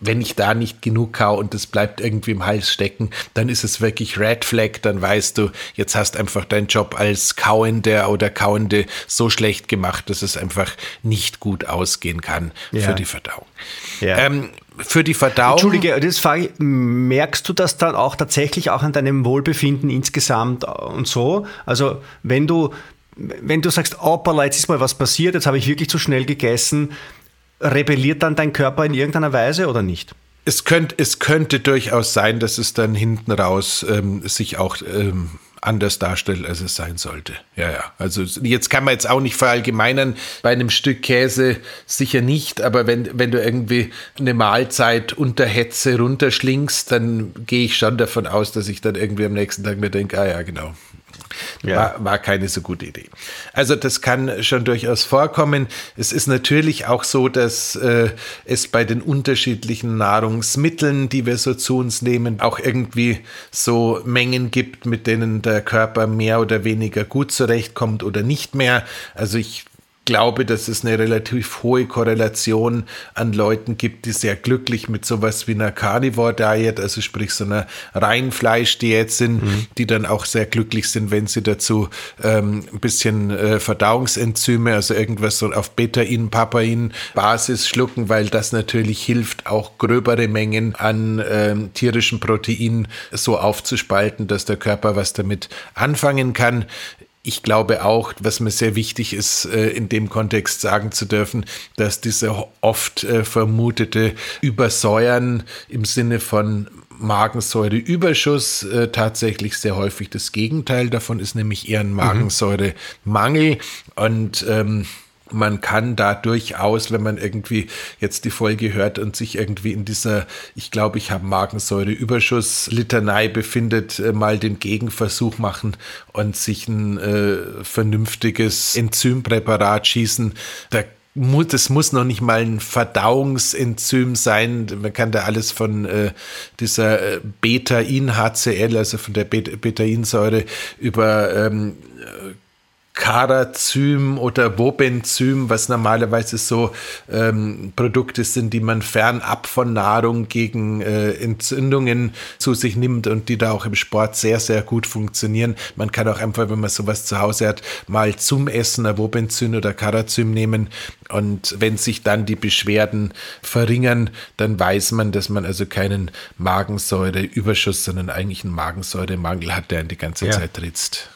Wenn ich da nicht genug kau und das bleibt irgendwie im Hals stecken, dann ist es wirklich Red Flag. Dann weißt du, jetzt hast einfach deinen Job als Kauender oder Kauende so schlecht gemacht, dass es einfach nicht gut ausgehen kann ja. für die Verdauung. Ja. Ähm, für die Verdauung. Entschuldige, das frage ich, merkst du das dann auch tatsächlich auch an deinem Wohlbefinden insgesamt und so? Also, wenn du wenn du sagst, hoppala, jetzt ist mal was passiert, jetzt habe ich wirklich zu schnell gegessen, rebelliert dann dein Körper in irgendeiner Weise oder nicht? Es, könnt, es könnte durchaus sein, dass es dann hinten raus ähm, sich auch ähm, anders darstellt, als es sein sollte. Ja, ja. Also jetzt kann man jetzt auch nicht verallgemeinern, bei einem Stück Käse sicher nicht, aber wenn, wenn du irgendwie eine Mahlzeit unter Hetze runterschlingst, dann gehe ich schon davon aus, dass ich dann irgendwie am nächsten Tag mir denke, ah ja, genau, ja. War, war keine so gute Idee. Also das kann schon durchaus vorkommen. Es ist natürlich auch so, dass äh, es bei den unterschiedlichen Nahrungsmitteln, die wir so zu uns nehmen, auch irgendwie so Mengen gibt, mit denen der Körper mehr oder weniger gut zurechtkommt oder nicht mehr. Also ich glaube, dass es eine relativ hohe Korrelation an Leuten gibt, die sehr glücklich mit sowas wie einer Carnivore Diet, also sprich so einer Reinfleisch-Diät sind, mhm. die dann auch sehr glücklich sind, wenn sie dazu ähm, ein bisschen äh, Verdauungsenzyme, also irgendwas so auf Betain, Papain Basis schlucken, weil das natürlich hilft, auch gröbere Mengen an ähm, tierischen Protein so aufzuspalten, dass der Körper was damit anfangen kann ich glaube auch, was mir sehr wichtig ist, äh, in dem Kontext sagen zu dürfen, dass diese oft äh, vermutete Übersäuern im Sinne von Magensäureüberschuss äh, tatsächlich sehr häufig das Gegenteil davon ist, nämlich eher ein mhm. Magensäuremangel. Und ähm, man kann da durchaus, wenn man irgendwie jetzt die Folge hört und sich irgendwie in dieser, ich glaube, ich habe Magensäureüberschuss-Litanei befindet, äh, mal den Gegenversuch machen und sich ein äh, vernünftiges Enzympräparat schießen. Da das muss noch nicht mal ein Verdauungsenzym sein. Man kann da alles von äh, dieser äh, Beta-In-HCl, also von der Beta-In-Säure, über ähm, Carazym oder Wobenzym, was normalerweise so ähm, Produkte sind, die man fernab von Nahrung gegen äh, Entzündungen zu sich nimmt und die da auch im Sport sehr, sehr gut funktionieren. Man kann auch einfach, wenn man sowas zu Hause hat, mal zum Essen ein Wobenzym oder Carazym nehmen und wenn sich dann die Beschwerden verringern, dann weiß man, dass man also keinen Magensäureüberschuss, sondern eigentlich einen Magensäuremangel hat, der ihn die ganze ja. Zeit ritzt.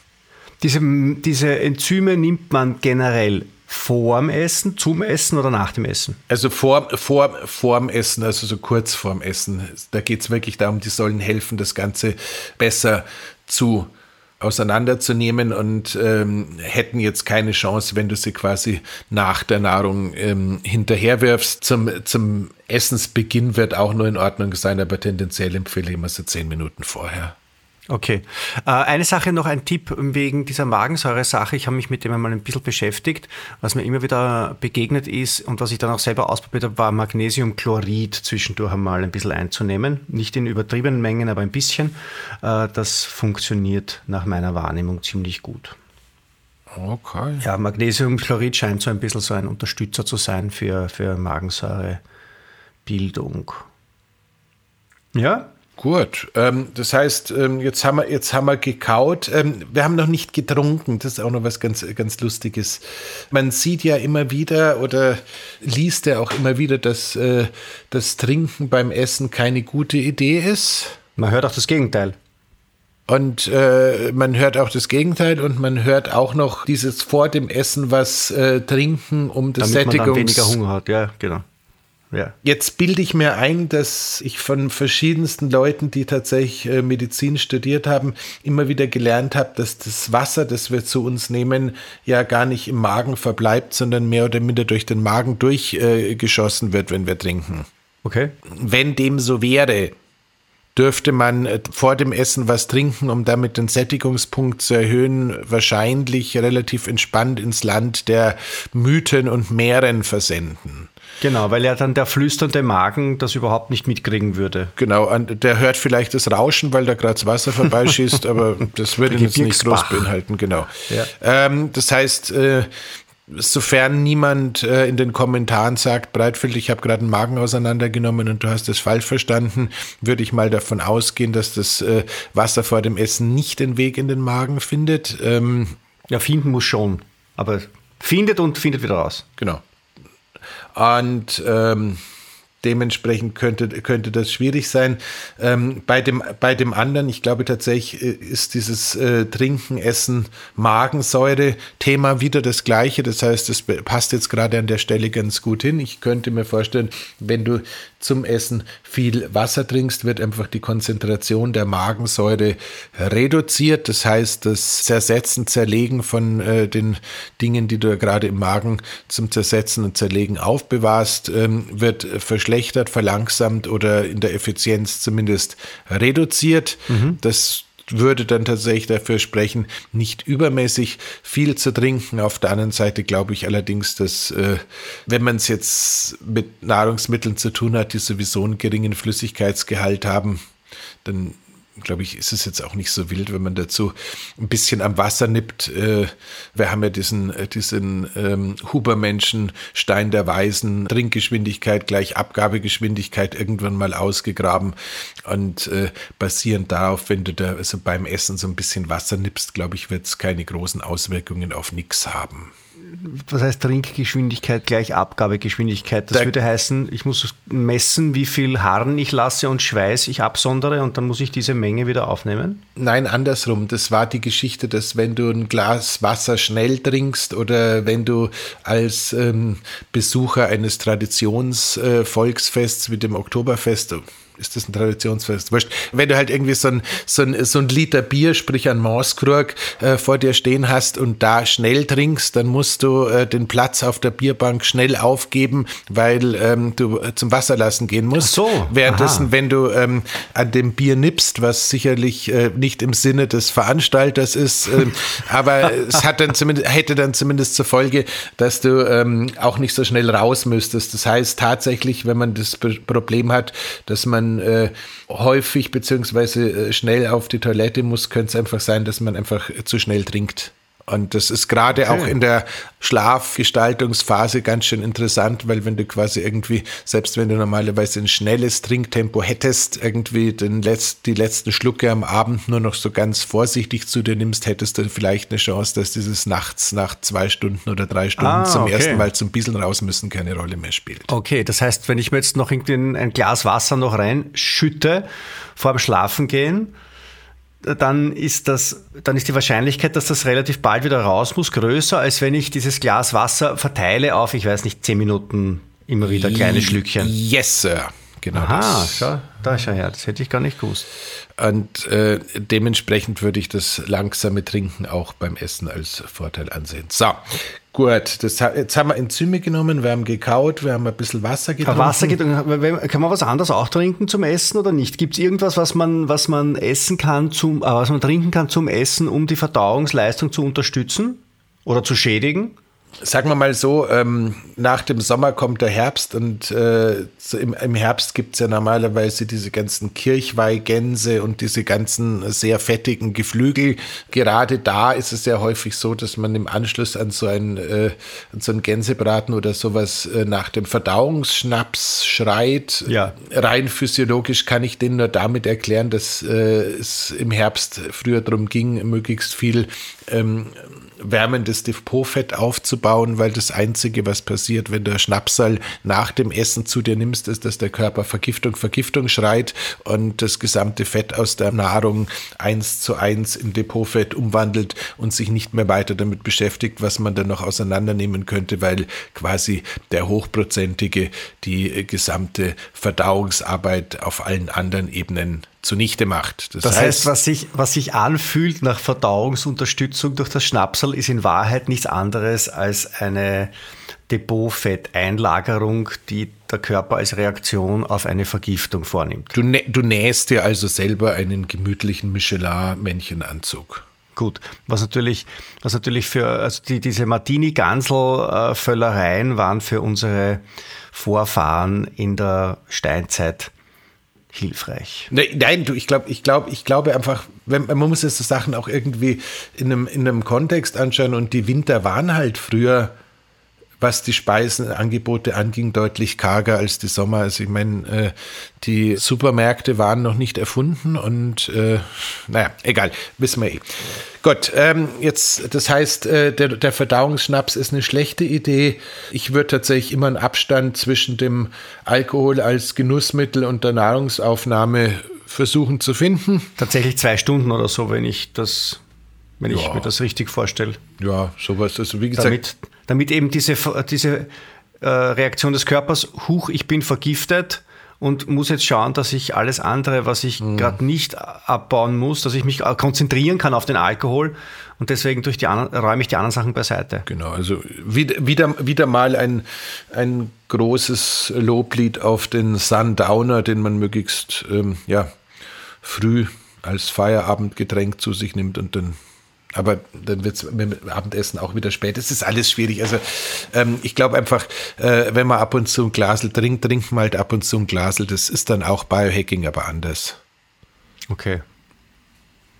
Diese, diese Enzyme nimmt man generell vorm Essen, zum Essen oder nach dem Essen? Also vor, vor, vorm Essen, also so kurz vorm Essen. Da geht es wirklich darum, die sollen helfen, das Ganze besser zu auseinanderzunehmen und ähm, hätten jetzt keine Chance, wenn du sie quasi nach der Nahrung ähm, hinterherwirfst. Zum, zum Essensbeginn wird auch nur in Ordnung sein, aber tendenziell empfehle ich immer so zehn Minuten vorher. Okay. Äh, eine Sache noch, ein Tipp wegen dieser Magensäure-Sache. Ich habe mich mit dem einmal ein bisschen beschäftigt. Was mir immer wieder begegnet ist und was ich dann auch selber ausprobiert habe, war Magnesiumchlorid zwischendurch einmal ein bisschen einzunehmen. Nicht in übertriebenen Mengen, aber ein bisschen. Äh, das funktioniert nach meiner Wahrnehmung ziemlich gut. Okay. Ja, Magnesiumchlorid scheint so ein bisschen so ein Unterstützer zu sein für, für Magensäurebildung. Ja, Gut, ähm, das heißt, ähm, jetzt, haben wir, jetzt haben wir gekaut. Ähm, wir haben noch nicht getrunken. Das ist auch noch was ganz, ganz Lustiges. Man sieht ja immer wieder oder liest ja auch immer wieder, dass äh, das Trinken beim Essen keine gute Idee ist. Man hört auch das Gegenteil. Und äh, man hört auch das Gegenteil und man hört auch noch dieses vor dem Essen was äh, trinken, um das Damit Sättigungs... man dann weniger Hunger hat, ja, genau. Ja. Jetzt bilde ich mir ein, dass ich von verschiedensten Leuten, die tatsächlich äh, Medizin studiert haben, immer wieder gelernt habe, dass das Wasser, das wir zu uns nehmen, ja gar nicht im Magen verbleibt, sondern mehr oder minder durch den Magen durchgeschossen äh, wird, wenn wir trinken. Okay. Wenn dem so wäre, dürfte man äh, vor dem Essen was trinken, um damit den Sättigungspunkt zu erhöhen, wahrscheinlich relativ entspannt ins Land der Mythen und Meeren versenden. Genau, weil ja dann der flüsternde Magen das überhaupt nicht mitkriegen würde. Genau, der hört vielleicht das Rauschen, weil da gerade das Wasser vorbeischießt, aber das würde ihn jetzt nicht groß beinhalten, genau. Ja. Ähm, das heißt, äh, sofern niemand äh, in den Kommentaren sagt, Breitfeld, ich habe gerade einen Magen auseinandergenommen und du hast es falsch verstanden, würde ich mal davon ausgehen, dass das äh, Wasser vor dem Essen nicht den Weg in den Magen findet. Ähm, ja, finden muss schon, aber findet und findet wieder raus. Genau. Und ähm, dementsprechend könnte, könnte das schwierig sein. Ähm, bei, dem, bei dem anderen, ich glaube tatsächlich, äh, ist dieses äh, Trinken, Essen, Magensäure-Thema wieder das gleiche. Das heißt, es passt jetzt gerade an der Stelle ganz gut hin. Ich könnte mir vorstellen, wenn du zum Essen viel Wasser trinkst, wird einfach die Konzentration der Magensäure reduziert. Das heißt, das Zersetzen, Zerlegen von äh, den Dingen, die du gerade im Magen zum Zersetzen und Zerlegen aufbewahrst, ähm, wird verschlechtert, verlangsamt oder in der Effizienz zumindest reduziert. Mhm. Das würde dann tatsächlich dafür sprechen, nicht übermäßig viel zu trinken. Auf der anderen Seite glaube ich allerdings, dass äh, wenn man es jetzt mit Nahrungsmitteln zu tun hat, die sowieso einen geringen Flüssigkeitsgehalt haben, dann glaube ich, ist es jetzt auch nicht so wild, wenn man dazu ein bisschen am Wasser nippt. Äh, wir haben ja diesen, äh, diesen ähm, Hubermenschen, Stein der Weisen, Trinkgeschwindigkeit gleich Abgabegeschwindigkeit irgendwann mal ausgegraben. Und äh, basierend darauf, wenn du da also beim Essen so ein bisschen Wasser nippst, glaube ich, wird es keine großen Auswirkungen auf nichts haben was heißt Trinkgeschwindigkeit gleich Abgabegeschwindigkeit? Das da würde heißen, ich muss messen, wie viel Harn ich lasse und Schweiß ich absondere und dann muss ich diese Menge wieder aufnehmen? Nein, andersrum. Das war die Geschichte, dass wenn du ein Glas Wasser schnell trinkst oder wenn du als ähm, Besucher eines Traditionsvolksfests äh, wie dem Oktoberfest ist das ein Traditionsfest? Wurscht. Wenn du halt irgendwie so ein, so ein, so ein Liter Bier, sprich ein Maßkrug, äh, vor dir stehen hast und da schnell trinkst, dann musst du äh, den Platz auf der Bierbank schnell aufgeben, weil ähm, du äh, zum Wasser lassen gehen musst. Ach so. Währenddessen, Aha. wenn du ähm, an dem Bier nippst, was sicherlich äh, nicht im Sinne des Veranstalters ist, ähm, aber es hat dann zumindest, hätte dann zumindest zur Folge, dass du ähm, auch nicht so schnell raus müsstest. Das heißt tatsächlich, wenn man das Problem hat, dass man äh, häufig beziehungsweise äh, schnell auf die Toilette muss, könnte es einfach sein, dass man einfach zu schnell trinkt. Und das ist gerade auch in der Schlafgestaltungsphase ganz schön interessant, weil wenn du quasi irgendwie, selbst wenn du normalerweise ein schnelles Trinktempo hättest, irgendwie den Letz-, die letzten Schlucke am Abend nur noch so ganz vorsichtig zu dir nimmst, hättest du vielleicht eine Chance, dass dieses nachts nach zwei Stunden oder drei Stunden Ah, zum okay. ersten Mal zum Bisseln raus müssen keine Rolle mehr spielt. Okay, das heißt, wenn ich mir jetzt noch irgendwie ein, ein Glas Wasser noch reinschütte vor dem Schlafengehen, dann ist das, dann ist die Wahrscheinlichkeit, dass das relativ bald wieder raus muss, größer, als wenn ich dieses Glas Wasser verteile auf, ich weiß nicht, zehn Minuten immer wieder kleine Schlückchen. Yes, Sir. Genau Aha, das. schau, da schau her, das hätte ich gar nicht gewusst. Und äh, dementsprechend würde ich das langsame Trinken auch beim Essen als Vorteil ansehen. So, gut. Das, jetzt haben wir Enzyme genommen, wir haben gekaut, wir haben ein bisschen Wasser getrunken. Wasser geht, kann man was anderes auch trinken zum Essen oder nicht? Gibt es irgendwas, was man, was man essen kann, zum, äh, was man trinken kann zum Essen, um die Verdauungsleistung zu unterstützen oder zu schädigen? Sagen wir mal so, ähm, nach dem Sommer kommt der Herbst und äh, so im, im Herbst gibt es ja normalerweise diese ganzen Kirchweihgänse und diese ganzen sehr fettigen Geflügel. Gerade da ist es ja häufig so, dass man im Anschluss an so einen, äh, an so einen Gänsebraten oder sowas äh, nach dem Verdauungsschnaps schreit. Ja. Rein physiologisch kann ich den nur damit erklären, dass äh, es im Herbst früher darum ging, möglichst viel ähm, wärmendes Depotfett aufzubauen, weil das Einzige, was passiert, wenn du Schnapsal nach dem Essen zu dir nimmst, ist, dass der Körper Vergiftung, Vergiftung schreit und das gesamte Fett aus der Nahrung eins zu eins in Depotfett umwandelt und sich nicht mehr weiter damit beschäftigt, was man dann noch auseinandernehmen könnte, weil quasi der Hochprozentige die äh, gesamte Verdauungsarbeit auf allen anderen Ebenen zunichte macht. Das heißt, was sich, was sich anfühlt nach Verdauungsunterstützung durch das Schnapsel, ist in Wahrheit nichts anderes als eine Depotfetteinlagerung, die der Körper als Reaktion auf eine Vergiftung vornimmt. Du, nä du nähst dir also selber einen gemütlichen Michelin-Männchenanzug. Gut, was natürlich, was natürlich für, also die, diese Martini-Gansel-Völlereien waren für unsere Vorfahren in der Steinzeit hilfreich. Ne- Nein, du, ich glaube, ich glaube, ich glaube einfach, wenn, man muss jetzt so Sachen auch irgendwie in einem, in einem Kontext anschauen und die Winter waren halt früher, was die Speisenangebote anging, deutlich karger als die Sommer. Also ich meine, äh, die Supermärkte waren noch nicht erfunden und äh, naja, egal, wissen wir eh. Gut, ähm, jetzt, das heißt, äh, der, der Verdauungsschnaps ist eine schlechte Idee. Ich würde tatsächlich immer einen Abstand zwischen dem Alkohol als Genussmittel und der Nahrungsaufnahme versuchen zu finden. Tatsächlich zwei Stunden oder so, wenn ich das, wenn ich Ja. mir das richtig vorstelle. Ja, sowas. Also wie gesagt, Damit, damit eben diese, diese äh, Reaktion des Körpers, huch, ich bin vergiftet und muss jetzt schauen, dass ich alles andere, was ich Mhm. gerade nicht abbauen muss, dass ich mich äh, konzentrieren kann auf den Alkohol und deswegen durch die räume ich die anderen Sachen beiseite. Genau, also wieder, wieder, wieder mal ein, ein großes Loblied auf den Sundowner, den man möglichst ähm, ja, früh als Feierabendgetränk zu sich nimmt und dann. Aber dann wird es mit dem Abendessen auch wieder spät. Es ist alles schwierig. Also ähm, ich glaube einfach, äh, wenn man ab und zu ein Glasel trinkt, trinkt man halt ab und zu ein Glasel. Das ist dann auch Biohacking, aber anders. Okay.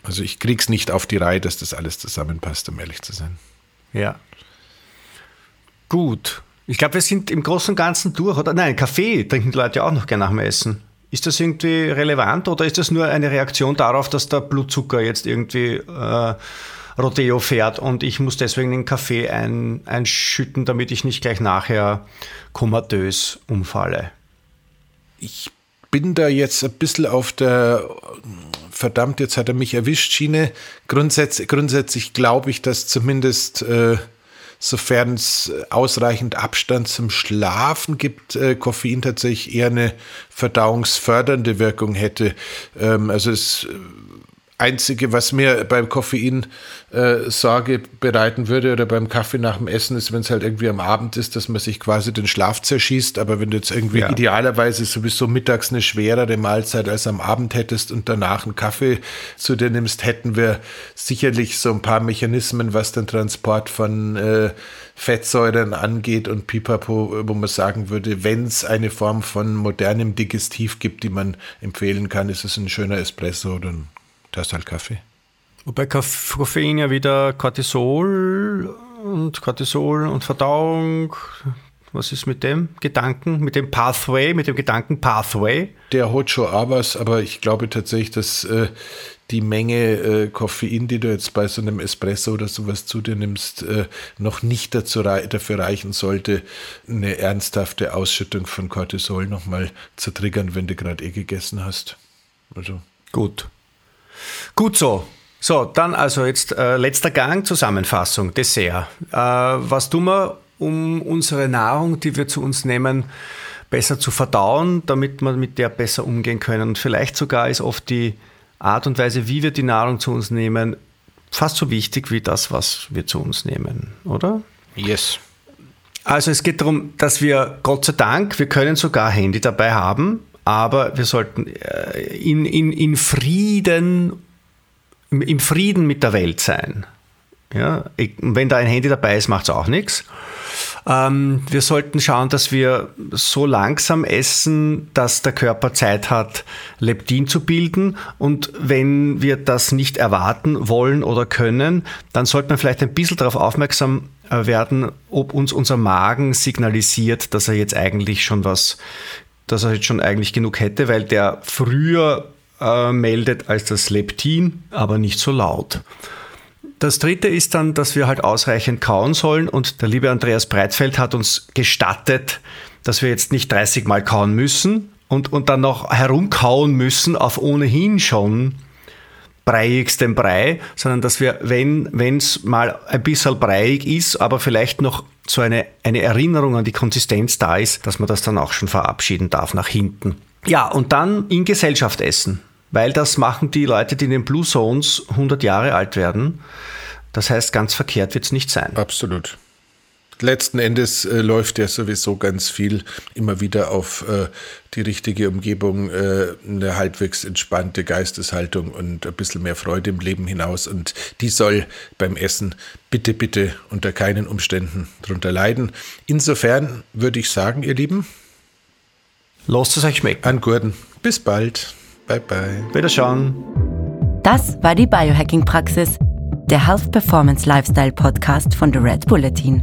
Also ich krieg's nicht auf die Reihe, dass das alles zusammenpasst, um ehrlich zu sein. Ja. Gut. Ich glaube, wir sind im Großen und Ganzen durch, oder? Nein, Kaffee trinken die Leute ja auch noch gerne nach dem Essen. Ist das irgendwie relevant oder ist das nur eine Reaktion darauf, dass der Blutzucker jetzt irgendwie äh, Rodeo fährt und ich muss deswegen den Kaffee ein, einschütten, damit ich nicht gleich nachher komatös umfalle? Ich bin da jetzt ein bisschen auf der verdammt, jetzt hat er mich erwischt, Schiene. Grundsätzlich, grundsätzlich glaube ich, dass zumindest äh, sofern es ausreichend Abstand zum Schlafen gibt, äh, Koffein tatsächlich eher eine verdauungsfördernde Wirkung hätte. Ähm, also es Einzige, was mir beim Koffein äh, Sorge bereiten würde oder beim Kaffee nach dem Essen, ist, wenn es halt irgendwie am Abend ist, dass man sich quasi den Schlaf zerschießt. Aber wenn du jetzt irgendwie ja. idealerweise sowieso mittags eine schwerere Mahlzeit als am Abend hättest und danach einen Kaffee zu dir nimmst, hätten wir sicherlich so ein paar Mechanismen, was den Transport von äh, Fettsäuren angeht und Pipapo, wo man sagen würde, wenn es eine Form von modernem Digestiv gibt, die man empfehlen kann, ist es ein schöner Espresso oder ein da ist halt Kaffee. Wobei Koffein ja wieder Cortisol und Cortisol und Verdauung. Was ist mit dem Gedanken, mit dem Pathway, mit dem Gedanken Pathway? Der hat schon aber, aber ich glaube tatsächlich, dass äh, die Menge äh, Koffein, die du jetzt bei so einem Espresso oder sowas zu dir nimmst, äh, noch nicht dazu rei dafür reichen sollte, eine ernsthafte Ausschüttung von Cortisol nochmal zu triggern, wenn du gerade eh gegessen hast. Also. Gut. Gut so. So, dann also jetzt äh, letzter Gang, Zusammenfassung, Dessert. Äh, was tun wir, um unsere Nahrung, die wir zu uns nehmen, besser zu verdauen, damit wir mit der besser umgehen können? Und vielleicht sogar ist oft die Art und Weise, wie wir die Nahrung zu uns nehmen, fast so wichtig wie das, was wir zu uns nehmen, oder? Yes. Also es geht darum, dass wir, Gott sei Dank, wir können sogar Handy dabei haben, aber wir sollten äh, in, in, in Frieden, im Frieden mit der Welt sein. Ja, wenn da ein Handy dabei ist, macht es auch nichts. Ähm, wir sollten schauen, dass wir so langsam essen, dass der Körper Zeit hat, Leptin zu bilden. Und wenn wir das nicht erwarten wollen oder können, dann sollte man vielleicht ein bisschen darauf aufmerksam äh, werden, ob uns unser Magen signalisiert, dass er jetzt eigentlich schon was dass er jetzt schon eigentlich genug hätte, weil der früher äh, meldet als das Leptin, aber nicht so laut. Das dritte ist dann, dass wir halt ausreichend kauen sollen und der liebe Andreas Breitfeld hat uns gestattet, dass wir jetzt nicht 30 Mal kauen müssen und, und dann noch herumkauen müssen auf ohnehin schon breiigstem Brei, sondern dass wir, wenn es mal ein bisschen breiig ist, aber vielleicht noch so eine, eine Erinnerung an die Konsistenz da ist, dass man das dann auch schon verabschieden darf nach hinten. Ja, und dann in Gesellschaft essen, weil das machen die Leute, die in den Blue Zones 100 Jahre alt werden. Das heißt, ganz verkehrt wird es nicht sein. Absolut letzten Endes äh, läuft ja sowieso ganz viel immer wieder auf äh, die richtige Umgebung, äh, eine halbwegs entspannte Geisteshaltung und ein bisschen mehr Freude im Leben hinaus. Und die soll beim Essen bitte, bitte unter keinen Umständen drunter leiden. Insofern würde ich sagen, ihr Lieben, lasst es euch schmecken. An Gurden. Bis bald. Bye, bye. Wiederschauen. Das war die Biohacking-Praxis, der Health Performance Lifestyle Podcast von The Red Bulletin.